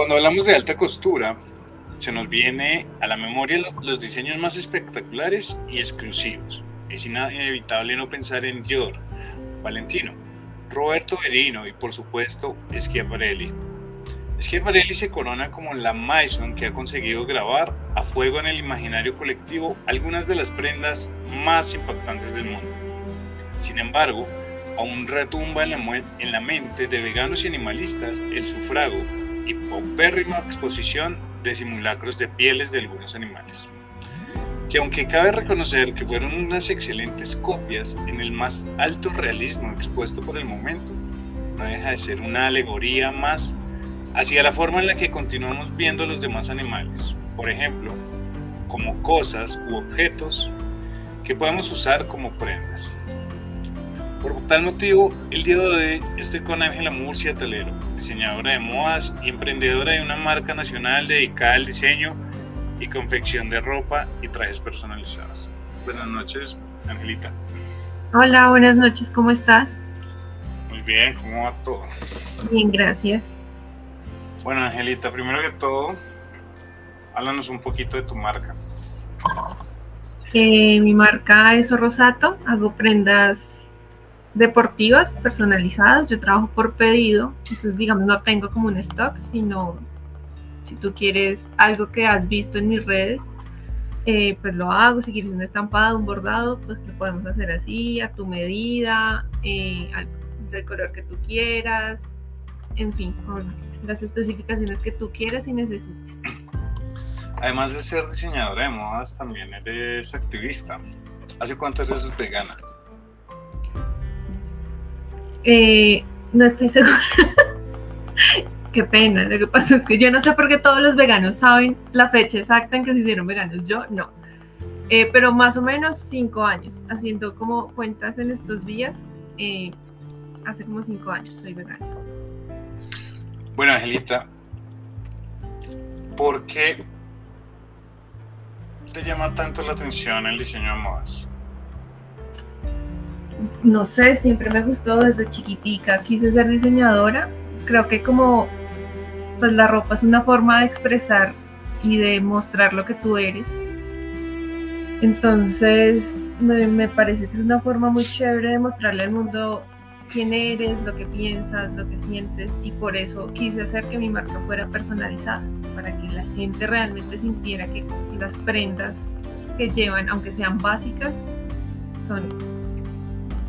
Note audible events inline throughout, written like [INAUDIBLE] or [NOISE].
Cuando hablamos de alta costura, se nos viene a la memoria los diseños más espectaculares y exclusivos. Es inevitable no pensar en Dior, Valentino, Roberto Verino y por supuesto Schiaparelli. Schiaparelli se corona como la Maison que ha conseguido grabar a fuego en el imaginario colectivo algunas de las prendas más impactantes del mundo. Sin embargo, aún retumba en la, en la mente de veganos y animalistas el sufrago y paupérrima exposición de simulacros de pieles de algunos animales. Que aunque cabe reconocer que fueron unas excelentes copias en el más alto realismo expuesto por el momento, no deja de ser una alegoría más hacia la forma en la que continuamos viendo a los demás animales, por ejemplo, como cosas u objetos que podemos usar como prendas. Por tal motivo, el día de hoy estoy con Ángela Murcia Talero, diseñadora de modas y emprendedora de una marca nacional dedicada al diseño y confección de ropa y trajes personalizados. Buenas noches, Angelita. Hola, buenas noches, ¿cómo estás? Muy bien, ¿cómo va todo? Bien, gracias. Bueno, Angelita, primero que todo, háblanos un poquito de tu marca. Eh, mi marca es Rosato, hago prendas deportivas personalizadas. Yo trabajo por pedido, entonces digamos no tengo como un stock, sino si tú quieres algo que has visto en mis redes, eh, pues lo hago. Si quieres un estampado, un bordado, pues lo podemos hacer así, a tu medida, eh, del color que tú quieras, en fin, con las especificaciones que tú quieras y necesites. Además de ser diseñadora de modas, también eres activista. ¿Hace cuánto eres vegana? Eh, no estoy segura. [LAUGHS] Qué pena. Lo que pasa es que yo no sé por qué todos los veganos saben la fecha exacta en que se hicieron veganos. Yo no. Eh, pero más o menos cinco años. Haciendo como cuentas en estos días. Eh, hace como cinco años soy vegana. Bueno, Angelita, ¿por qué te llama tanto la atención el diseño de modas? No sé, siempre me gustó desde chiquitica, quise ser diseñadora. Creo que como pues la ropa es una forma de expresar y de mostrar lo que tú eres. Entonces me, parece que es una forma muy chévere de mostrarle al mundo quién eres, lo que piensas, lo que sientes y por eso quise hacer que mi marca fuera personalizada, para que la gente realmente sintiera que las prendas que llevan, aunque sean básicas, son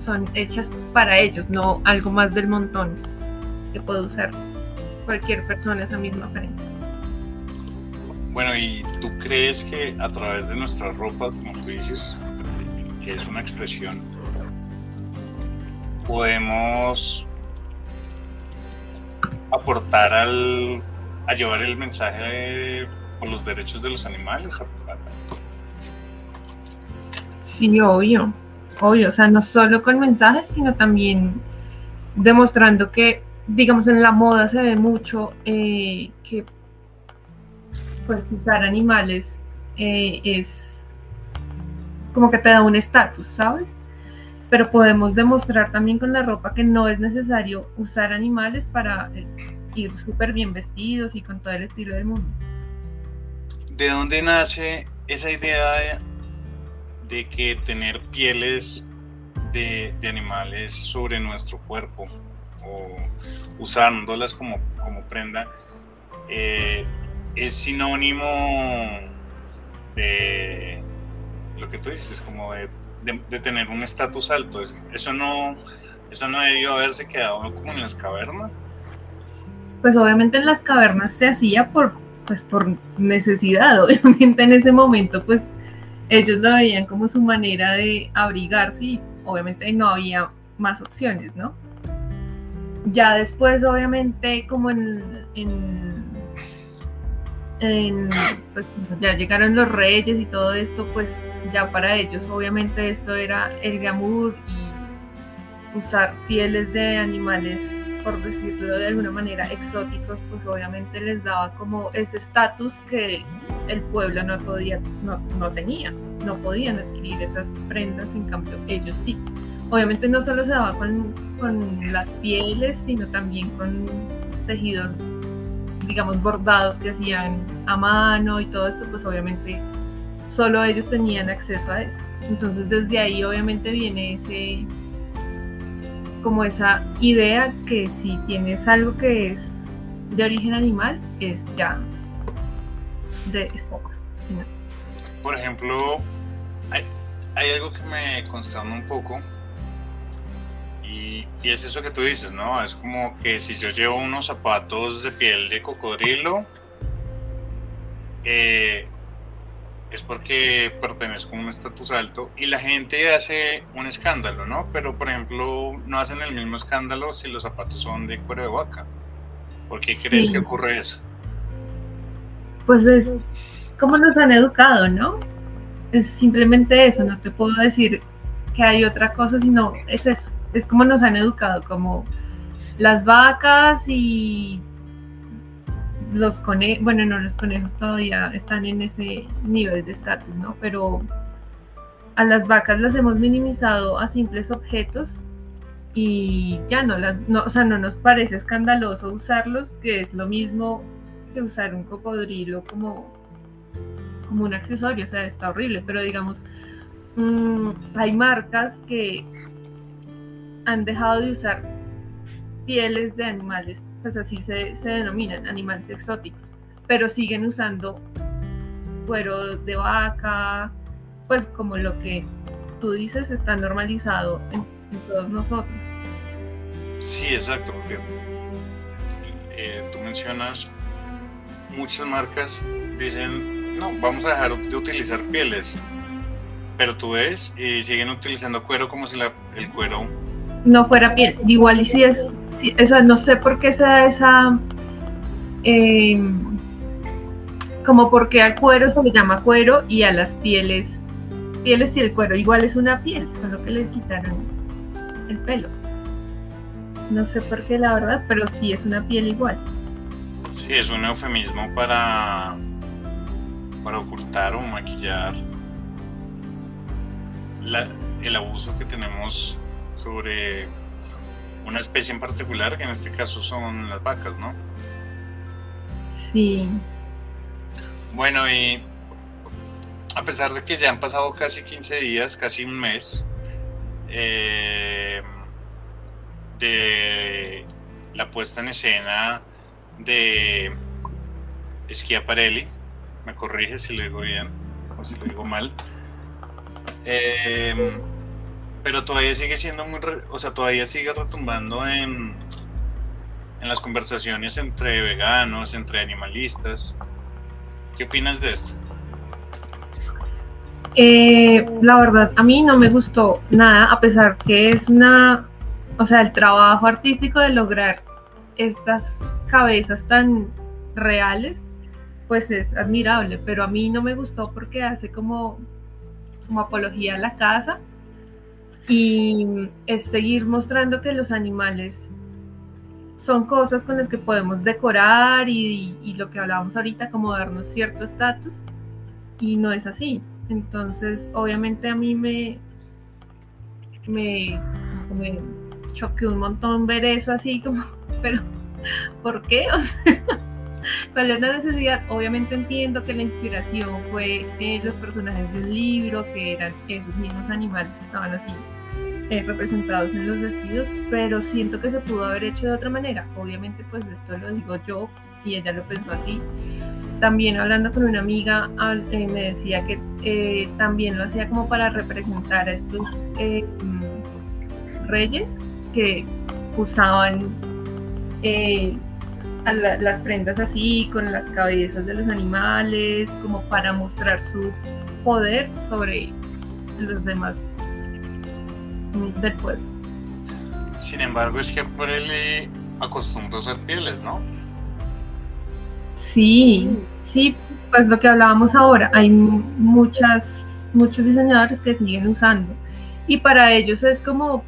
son hechas para ellos, no algo más del montón que puede usar cualquier persona esa misma prenda. Bueno, ¿y tú crees que a través de nuestra ropa, como tú dices, que es una expresión, podemos aportar al, a llevar el mensaje por los derechos de los animales? Sí, obvio obvio, o sea, no solo con mensajes, sino también demostrando que, digamos, en la moda se ve mucho eh, que pues usar animales eh, es como que te da un estatus, ¿sabes? Pero podemos demostrar también con la ropa que no es necesario usar animales para eh, ir súper bien vestidos y con todo el estilo del mundo. ¿De dónde nace esa idea de que tener pieles de, animales sobre nuestro cuerpo o usándolas como, como prenda eh, es sinónimo de lo que tú dices, como de, tener un estatus alto. Eso no, eso no debió haberse quedado como en las cavernas. Pues obviamente en las cavernas se hacía por, pues por necesidad, [LAUGHS] obviamente en ese momento pues ellos lo veían como su manera de abrigarse y obviamente no había más opciones, ¿no? Ya después, obviamente, como en, en, pues, ya llegaron los reyes y todo esto, pues ya para ellos obviamente esto era el glamour y usar pieles de animales, por decirlo de alguna manera, exóticos, pues obviamente les daba como ese estatus que el pueblo no podía, no, no tenía, no podían adquirir esas prendas, en cambio ellos sí. Obviamente no solo se daba con, las pieles, sino también con tejidos, digamos, bordados que hacían a mano y todo esto, pues obviamente solo ellos tenían acceso a eso. Entonces desde ahí obviamente viene ese, como esa idea que si tienes algo que es de origen animal, es ya de esta Por ejemplo, hay, algo que me consterna un poco y, es eso que tú dices, ¿no? Es como que si yo llevo unos zapatos de piel de cocodrilo, eh, es porque pertenezco a un estatus alto y la gente hace un escándalo, ¿no? Pero, por ejemplo, no hacen el mismo escándalo si los zapatos son de cuero de vaca. ¿Por qué crees que ocurre eso? Pues es como nos han educado, ¿no? Es simplemente eso, no te puedo decir que hay otra cosa, sino es eso es como nos han educado, como las vacas y los conejos, bueno, no, los conejos todavía están en ese nivel de estatus, ¿no? Pero a las vacas las hemos minimizado a simples objetos y ya no, las, no, o sea, no nos parece escandaloso usarlos, que es lo mismo que usar un cocodrilo como, como un accesorio, o sea, está horrible, pero digamos, mm, hay marcas que han dejado de usar pieles de animales, pues así se, denominan, animales exóticos, pero siguen usando cuero de vaca, pues como lo que tú dices está normalizado en, todos nosotros. Sí, exacto, porque eh, tú mencionas, muchas marcas dicen, no, vamos a dejar de utilizar pieles, pero tú ves y siguen utilizando cuero como si la, el cuero no fuera piel. Igual y si es, si, no sé por qué se da esa, eh, como porque al cuero se le llama cuero y a las pieles, pieles y el cuero igual es una piel, solo que le quitaron el pelo. No sé por qué la verdad, pero sí es una piel igual. Sí, es un eufemismo para, para ocultar o maquillar el abuso que tenemos sobre una especie en particular, que en este caso son las vacas, ¿no? Sí. Bueno, y a pesar de que ya han pasado casi 15 días, casi un mes, eh, de la puesta en escena de Schiaparelli, me corrige si lo digo bien o si lo digo mal, eh, pero todavía sigue siendo muy, o sea, todavía sigue retumbando en, en las conversaciones entre veganos, entre animalistas. ¿Qué opinas de esto? Eh, la verdad, a mí no me gustó nada, a pesar que es una, o sea, el trabajo artístico de lograr estas cabezas tan reales, pues es admirable, pero a mí no me gustó porque hace como, como apología a la casa y es seguir mostrando que los animales son cosas con las que podemos decorar y, lo que hablábamos ahorita, como darnos cierto estatus, y no es así. Entonces, obviamente a mí me, me, me un montón ver eso así como, [LAUGHS] pero ¿por qué? [LAUGHS] ¿Cuál es la necesidad? Obviamente entiendo que la inspiración fue de los personajes del libro, que eran esos mismos animales que estaban así eh, representados en los vestidos, pero siento que se pudo haber hecho de otra manera. Obviamente, pues esto lo digo yo y ella lo pensó así. También hablando con una amiga, eh, me decía que eh, también lo hacía como para representar a estos reyes que usaban las prendas así, con las cabezas de los animales, como para mostrar su poder sobre los demás del pueblo. Sin embargo, es que por él acostumbró a usar pieles, ¿no? Sí, sí, pues lo que hablábamos ahora, hay muchas, muchos diseñadores que siguen usando y para ellos es como,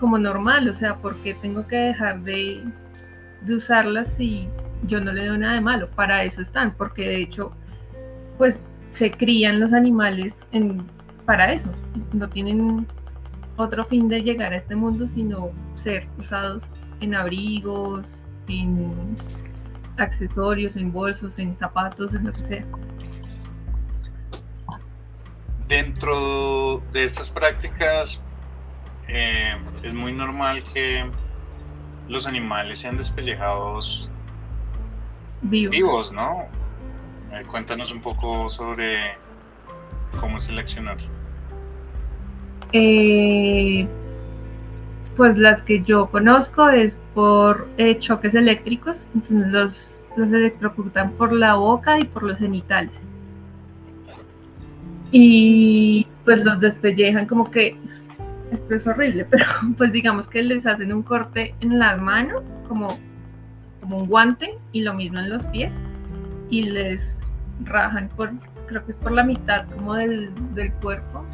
como normal, o sea, porque tengo que dejar de, de usarlas si yo no le doy nada de malo, para eso están, porque de hecho, pues se crían los animales en, para eso, no tienen otro fin de llegar a este mundo, sino ser usados en abrigos, en accesorios, en bolsos, en zapatos, en lo que sea. Dentro de estas prácticas eh, es muy normal que los animales sean despellejados vivos, ¿no? Eh, cuéntanos un poco sobre cómo seleccionar. Eh, pues las que yo conozco es por eh, choques eléctricos, entonces los, los electrocutan por la boca y por los genitales. Y pues los despellejan como que, esto es horrible, [LAUGHS] pero pues digamos que les hacen un corte en las manos, como, como un guante, y lo mismo en los pies, y les rajan por, creo que es por la mitad como del, del cuerpo,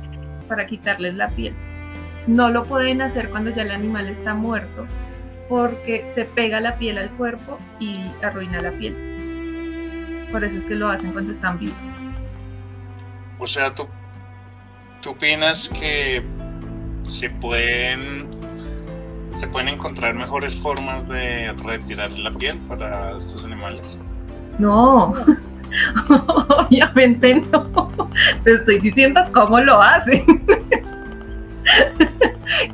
para quitarles la piel. No lo pueden hacer cuando ya el animal está muerto porque se pega la piel al cuerpo y arruina la piel. Por eso es que lo hacen cuando están vivos. O sea, ¿tú, tú opinas que se pueden, se pueden encontrar mejores formas de retirar la piel para estos animales? No, [LAUGHS] obviamente no. Te estoy diciendo cómo lo hacen. [LAUGHS]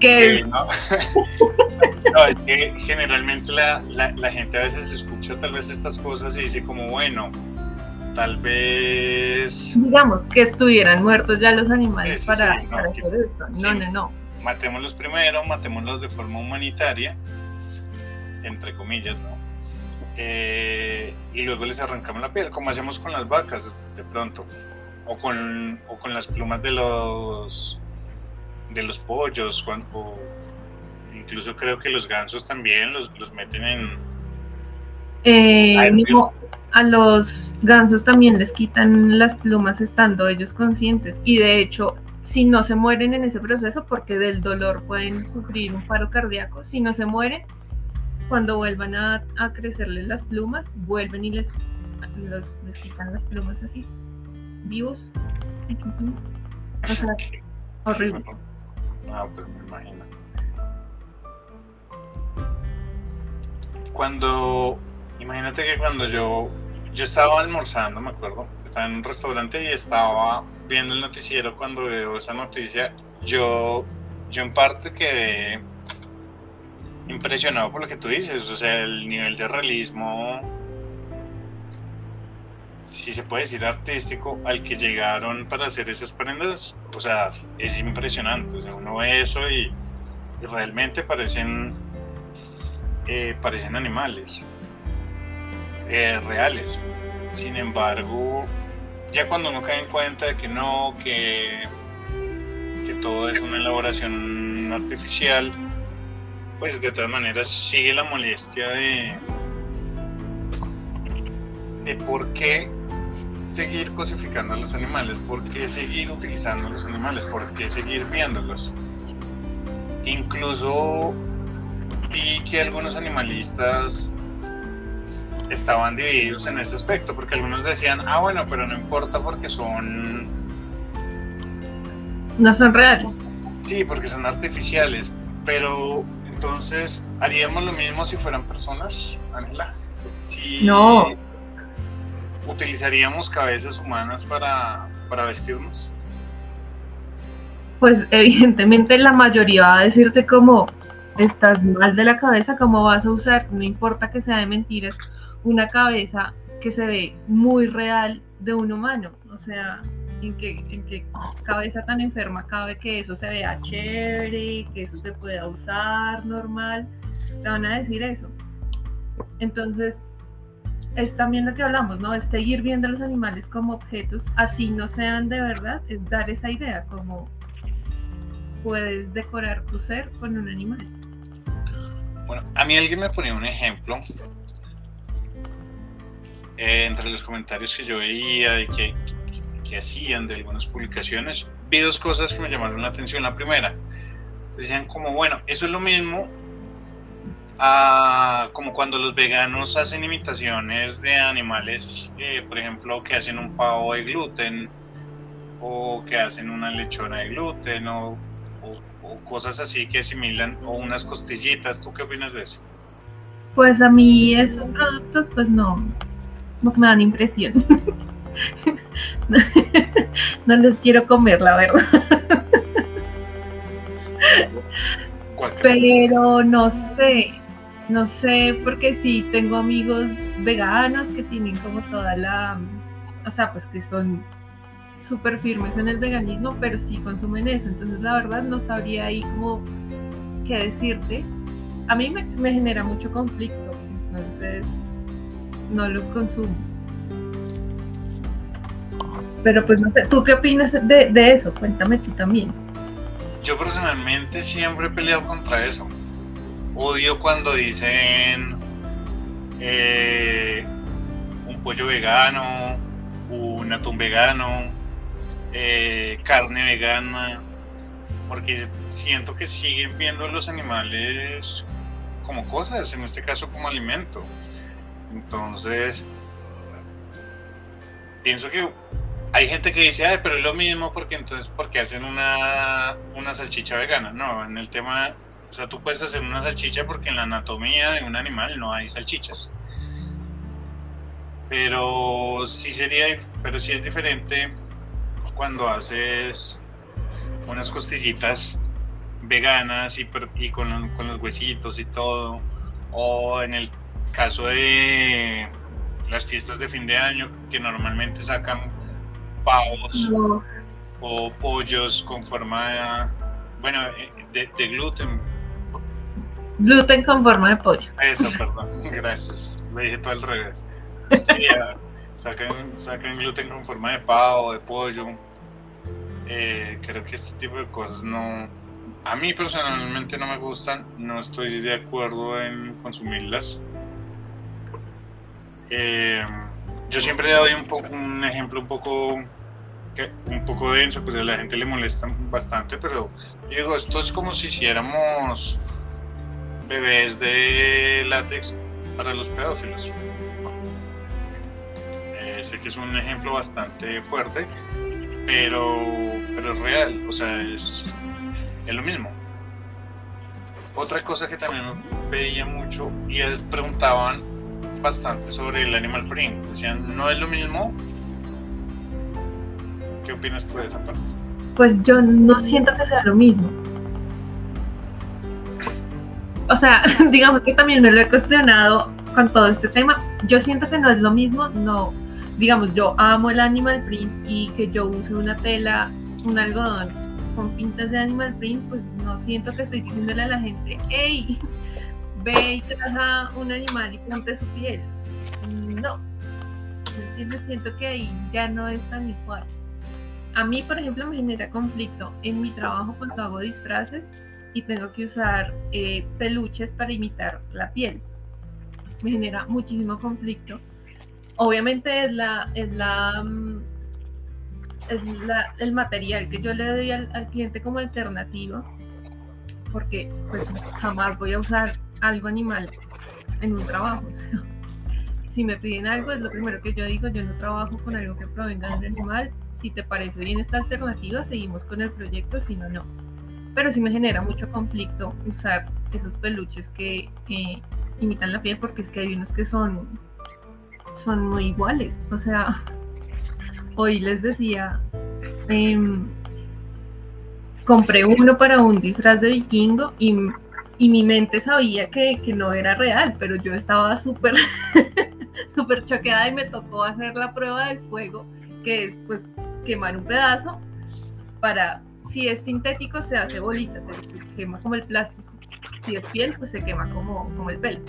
que... [LAUGHS] No. es que generalmente la, la, gente a veces escucha tal vez estas cosas y dice como, bueno, tal vez... Digamos, que estuvieran muertos ya los animales para, no, hacer esto. No, no, no. Matémoslos primero, matémoslos de forma humanitaria, entre comillas, ¿no? Eh, y luego les arrancamos la piel, como hacemos con las vacas de pronto, o con, o con las plumas de los de los pollos, cuando, incluso creo que los gansos también los, los meten en... Eh, a los gansos también les quitan las plumas estando ellos conscientes. Y de hecho si no se mueren en ese proceso porque del dolor pueden sufrir un paro cardíaco, si no se mueren cuando vuelvan a, crecerles las plumas vuelven y les, les quitan las plumas así vivos o sea, horrible Ah, pues me imagino. Cuando, imagínate que cuando yo, yo estaba almorzando, me acuerdo, estaba en un restaurante y estaba viendo el noticiero cuando veo esa noticia, yo, yo en parte quedé impresionado por lo que tú dices, o sea, el nivel de realismo si se puede decir artístico, al que llegaron para hacer esas prendas, o sea, es impresionante. O sea, uno ve eso y, realmente parecen, eh, parecen animales eh, reales. Sin embargo, ya cuando uno cae en cuenta de que no, que, que todo es una elaboración artificial, pues de todas maneras sigue la molestia de, de por qué seguir cosificando a los animales, por qué seguir utilizando a los animales, por qué seguir viéndolos. Incluso vi que algunos animalistas estaban divididos en ese aspecto, porque algunos decían, ah, bueno, pero no importa porque son... No son reales. Sí, porque son artificiales, pero entonces, ¿haríamos lo mismo si fueran personas, Ángela? no ¿Utilizaríamos cabezas humanas para, para vestirnos? Pues evidentemente la mayoría va a decirte como estás mal de la cabeza, cómo vas a usar, no importa que sea de mentiras, una cabeza que se ve muy real de un humano. O sea, ¿en qué, cabeza tan enferma cabe que eso se vea chévere, que eso se pueda usar normal? Te van a decir eso. Entonces, es también lo que hablamos, ¿no? Es seguir viendo a los animales como objetos, así no sean de verdad, es dar esa idea, como puedes decorar tu ser con un animal. Bueno, a mí alguien me ponía un ejemplo eh, entre los comentarios que yo veía y que, que hacían de algunas publicaciones, vi dos cosas que me llamaron la atención. La primera, decían como, bueno, eso es lo mismo como cuando los veganos hacen imitaciones de animales, eh, por ejemplo, que hacen un pavo de gluten o que hacen una lechona de gluten o, cosas así que asimilan o unas costillitas. ¿Tú qué opinas de eso? Pues a mí esos productos pues no, no me dan impresión. [LAUGHS] [LAUGHS] no les quiero comer, la verdad. Pero no sé, no sé, porque sí tengo amigos veganos que tienen como toda la, o sea, pues que son súper firmes en el veganismo, pero sí consumen eso. Entonces, la verdad, no sabría ahí como qué decirte. A mí me, genera mucho conflicto, entonces no los consumo. Pero pues no sé, ¿tú qué opinas de, de eso? Cuéntame tú también. Yo personalmente siempre he peleado contra eso. Odio cuando dicen eh, un pollo vegano, un atún vegano, eh, carne vegana, porque siento que siguen viendo a los animales como cosas, en este caso como alimento. Entonces, pienso que hay gente que dice, Ay, pero es lo mismo porque entonces, porque hacen una, una salchicha vegana? No, en el tema, o sea, tú puedes hacer una salchicha porque en la anatomía de un animal no hay salchichas. Pero sí sería, pero sí es diferente cuando haces unas costillitas veganas y, con, con, los huesitos y todo, o en el caso de las fiestas de fin de año que normalmente sacan pavos o pollos con forma de, bueno, de, de, gluten. Gluten con forma de pollo. Eso, perdón, [LAUGHS] gracias, lo dije todo al revés. Sí, sacan, sacan gluten con forma de pavo, de pollo. Eh, creo que este tipo de cosas no. A mí personalmente no me gustan, no estoy de acuerdo en consumirlas. Eh, yo siempre doy un, poco, un ejemplo un poco, un poco denso, pues a la gente le molesta bastante, pero digo, esto es como si hiciéramos bebés de látex para los pedófilos sé que es un ejemplo bastante fuerte, pero, pero es real, o sea, es, es lo mismo. Otra cosa que también me pedía mucho y preguntaban bastante sobre el animal print, decían, ¿no es lo mismo? ¿Qué opinas tú de esa parte? Pues yo no siento que sea lo mismo. O sea, [LAUGHS] digamos que también me lo he cuestionado con todo este tema. Yo siento que no es lo mismo, no, digamos, yo amo el animal print y que yo use una tela, un algodón con pintas de animal print, pues no siento que estoy diciéndole a la gente, hey, ve y traja un animal y ponte su piel. No, ¿me entiendes? Siento que ahí ya no es tan igual. A mí, por ejemplo, me genera conflicto en mi trabajo cuando hago disfraces y tengo que usar eh, peluches para imitar la piel. Me genera muchísimo conflicto obviamente es la, es la, mm, es el material que yo le doy al, cliente como alternativa, porque pues jamás voy a usar algo animal en un trabajo. [LAUGHS] si me piden algo, es lo primero que yo digo, yo no trabajo con algo que provenga del animal. Si te parece bien esta alternativa, seguimos con el proyecto, si no, no. Pero sí me genera mucho conflicto usar esos peluches que imitan la piel, porque es que hay unos que son son muy iguales. O sea, [LAUGHS] hoy les decía, em, compré uno para un disfraz de vikingo y, mi mente sabía que, no era real, pero yo estaba súper, [LAUGHS] súper choqueada y me tocó hacer la prueba del fuego, que es pues quemar un pedazo para, si es sintético se hace bolita, se, quema como el plástico. Si es piel, pues se quema como, como el pelo.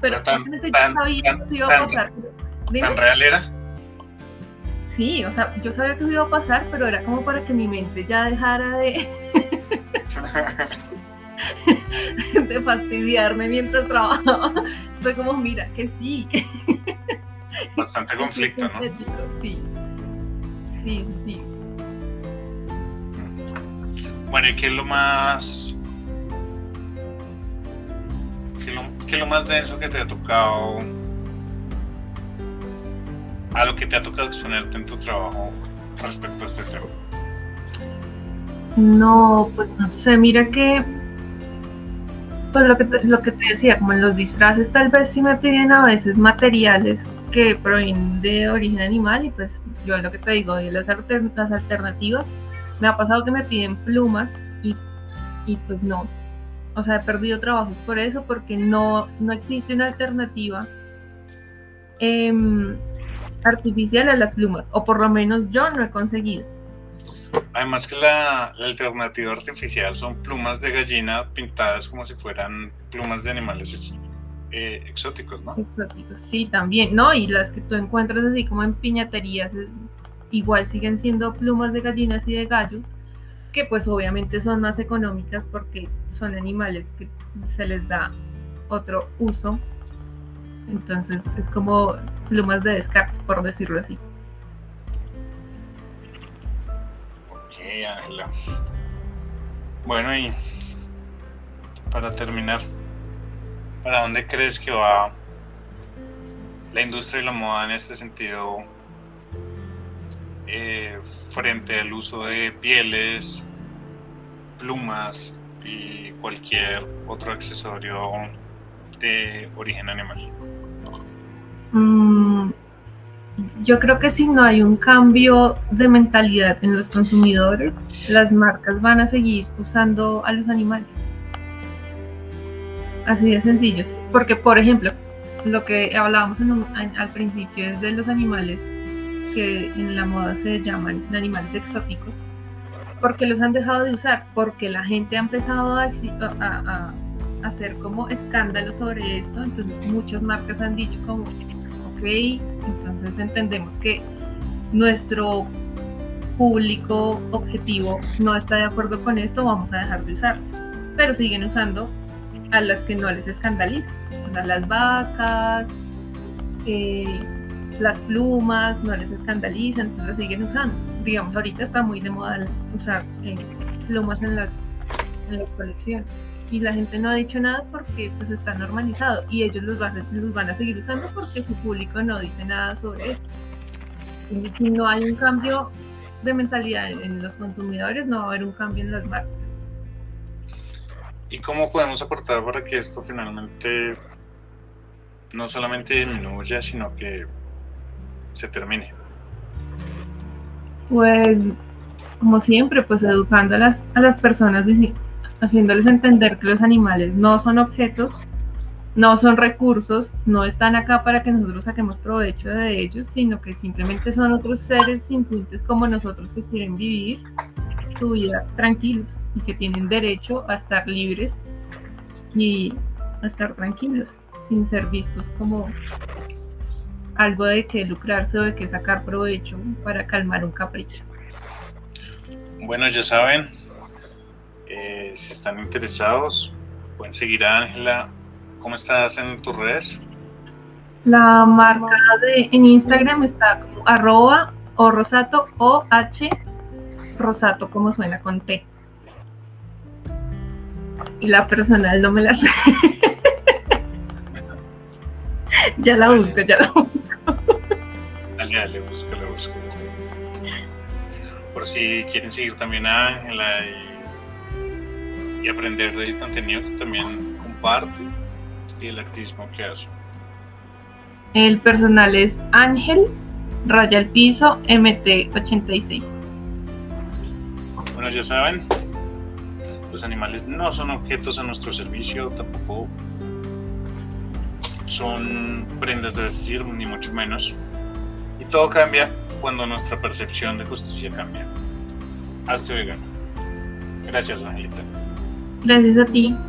Pero tan, tan, iba a pasar. ¿Tan real era? Sí, o sea, yo sabía que iba a pasar, pero era como para que mi mente ya dejara de. [LAUGHS] [LAUGHS] [LAUGHS] de fastidiarme mientras trabajaba. Fue como, mira, que sí. [LAUGHS] Bastante conflicto, ¿no? Sí. Sí, sí. Bueno, ¿y qué es lo más ¿Qué es lo más denso que te ha tocado? A lo que te ha tocado exponerte en tu trabajo respecto a este tema. No, pues no sé, mira que Pues lo que, te, lo que te decía, como en los disfraces tal vez sí me piden a veces materiales que provienen de origen animal y pues yo lo que te digo, de las, las alternativas, me ha pasado que me piden plumas y, y pues no. O sea, he perdido trabajos por eso porque no, no existe una alternativa eh, artificial a las plumas, o por lo menos yo no he conseguido. Además que la, alternativa artificial son plumas de gallina pintadas como si fueran plumas de animales eh, exóticos, ¿no? Exóticos, sí, también, ¿no? Y las que tú encuentras así como en piñaterías, eh, igual siguen siendo plumas de gallinas y de gallos, que pues obviamente son más económicas porque son animales que se les da otro uso. Entonces es como plumas de descarte, por decirlo así. Bueno, y para terminar, ¿para dónde crees que va la industria y la moda en este sentido eh, frente al uso de pieles, plumas y cualquier otro accesorio de origen animal? Mm, yo creo que si no hay un cambio de mentalidad en los consumidores, las marcas van a seguir usando a los animales. Así de sencillos. Porque, por ejemplo, lo que hablábamos al principio es de los animales que en la moda se llaman animales exóticos. porque los han dejado de usar? Porque la gente ha empezado a, a hacer como escándalo sobre esto. Entonces muchas marcas han dicho como, ok, entonces entendemos que nuestro público objetivo no está de acuerdo con esto, vamos a dejar de usarlo. Pero siguen usando a las que no les escandalizan, a las vacas, eh, las plumas, no les escandalizan, entonces siguen usando. Digamos, ahorita está muy de moda usar eh, plumas en las colecciones y la gente no ha dicho nada porque pues está normalizado y ellos los van, los van a seguir usando porque su público no dice nada sobre eso. Y si no hay un cambio de mentalidad en los consumidores, no va a haber un cambio en las marcas. ¿Y cómo podemos aportar para que esto finalmente no solamente disminuya, sino que se termine? Pues, como siempre, pues educando a las, a las personas haciéndoles entender que los animales no son objetos, no son recursos, no están acá para que nosotros saquemos provecho de ellos, sino que simplemente son otros seres sintientes como nosotros que quieren vivir su vida tranquilos y que tienen derecho a estar libres y a estar tranquilos, sin ser vistos como algo de que lucrarse o de que sacar provecho para calmar un capricho. Bueno, ya saben, eh, si están interesados, pueden seguir a Ángela. ¿Cómo estás en tus redes? La marca de en Instagram está como arroba o rosato o h rosato como suena con T. Y la personal no me la sé. [LAUGHS] ya la busco, ya la busco. Dale, dale, búscala, búscala. Por si quieren seguir también a Ángela y y aprender del contenido que también comparte y el activismo que hace. El personal es Ángel, raya el piso, MT86. Bueno, ya saben, los animales no son objetos a nuestro servicio, tampoco son prendas de vestir, ni mucho menos. Y todo cambia cuando nuestra percepción de justicia cambia. Hasta vegano. Gracias, Angelita. Gracias a ti.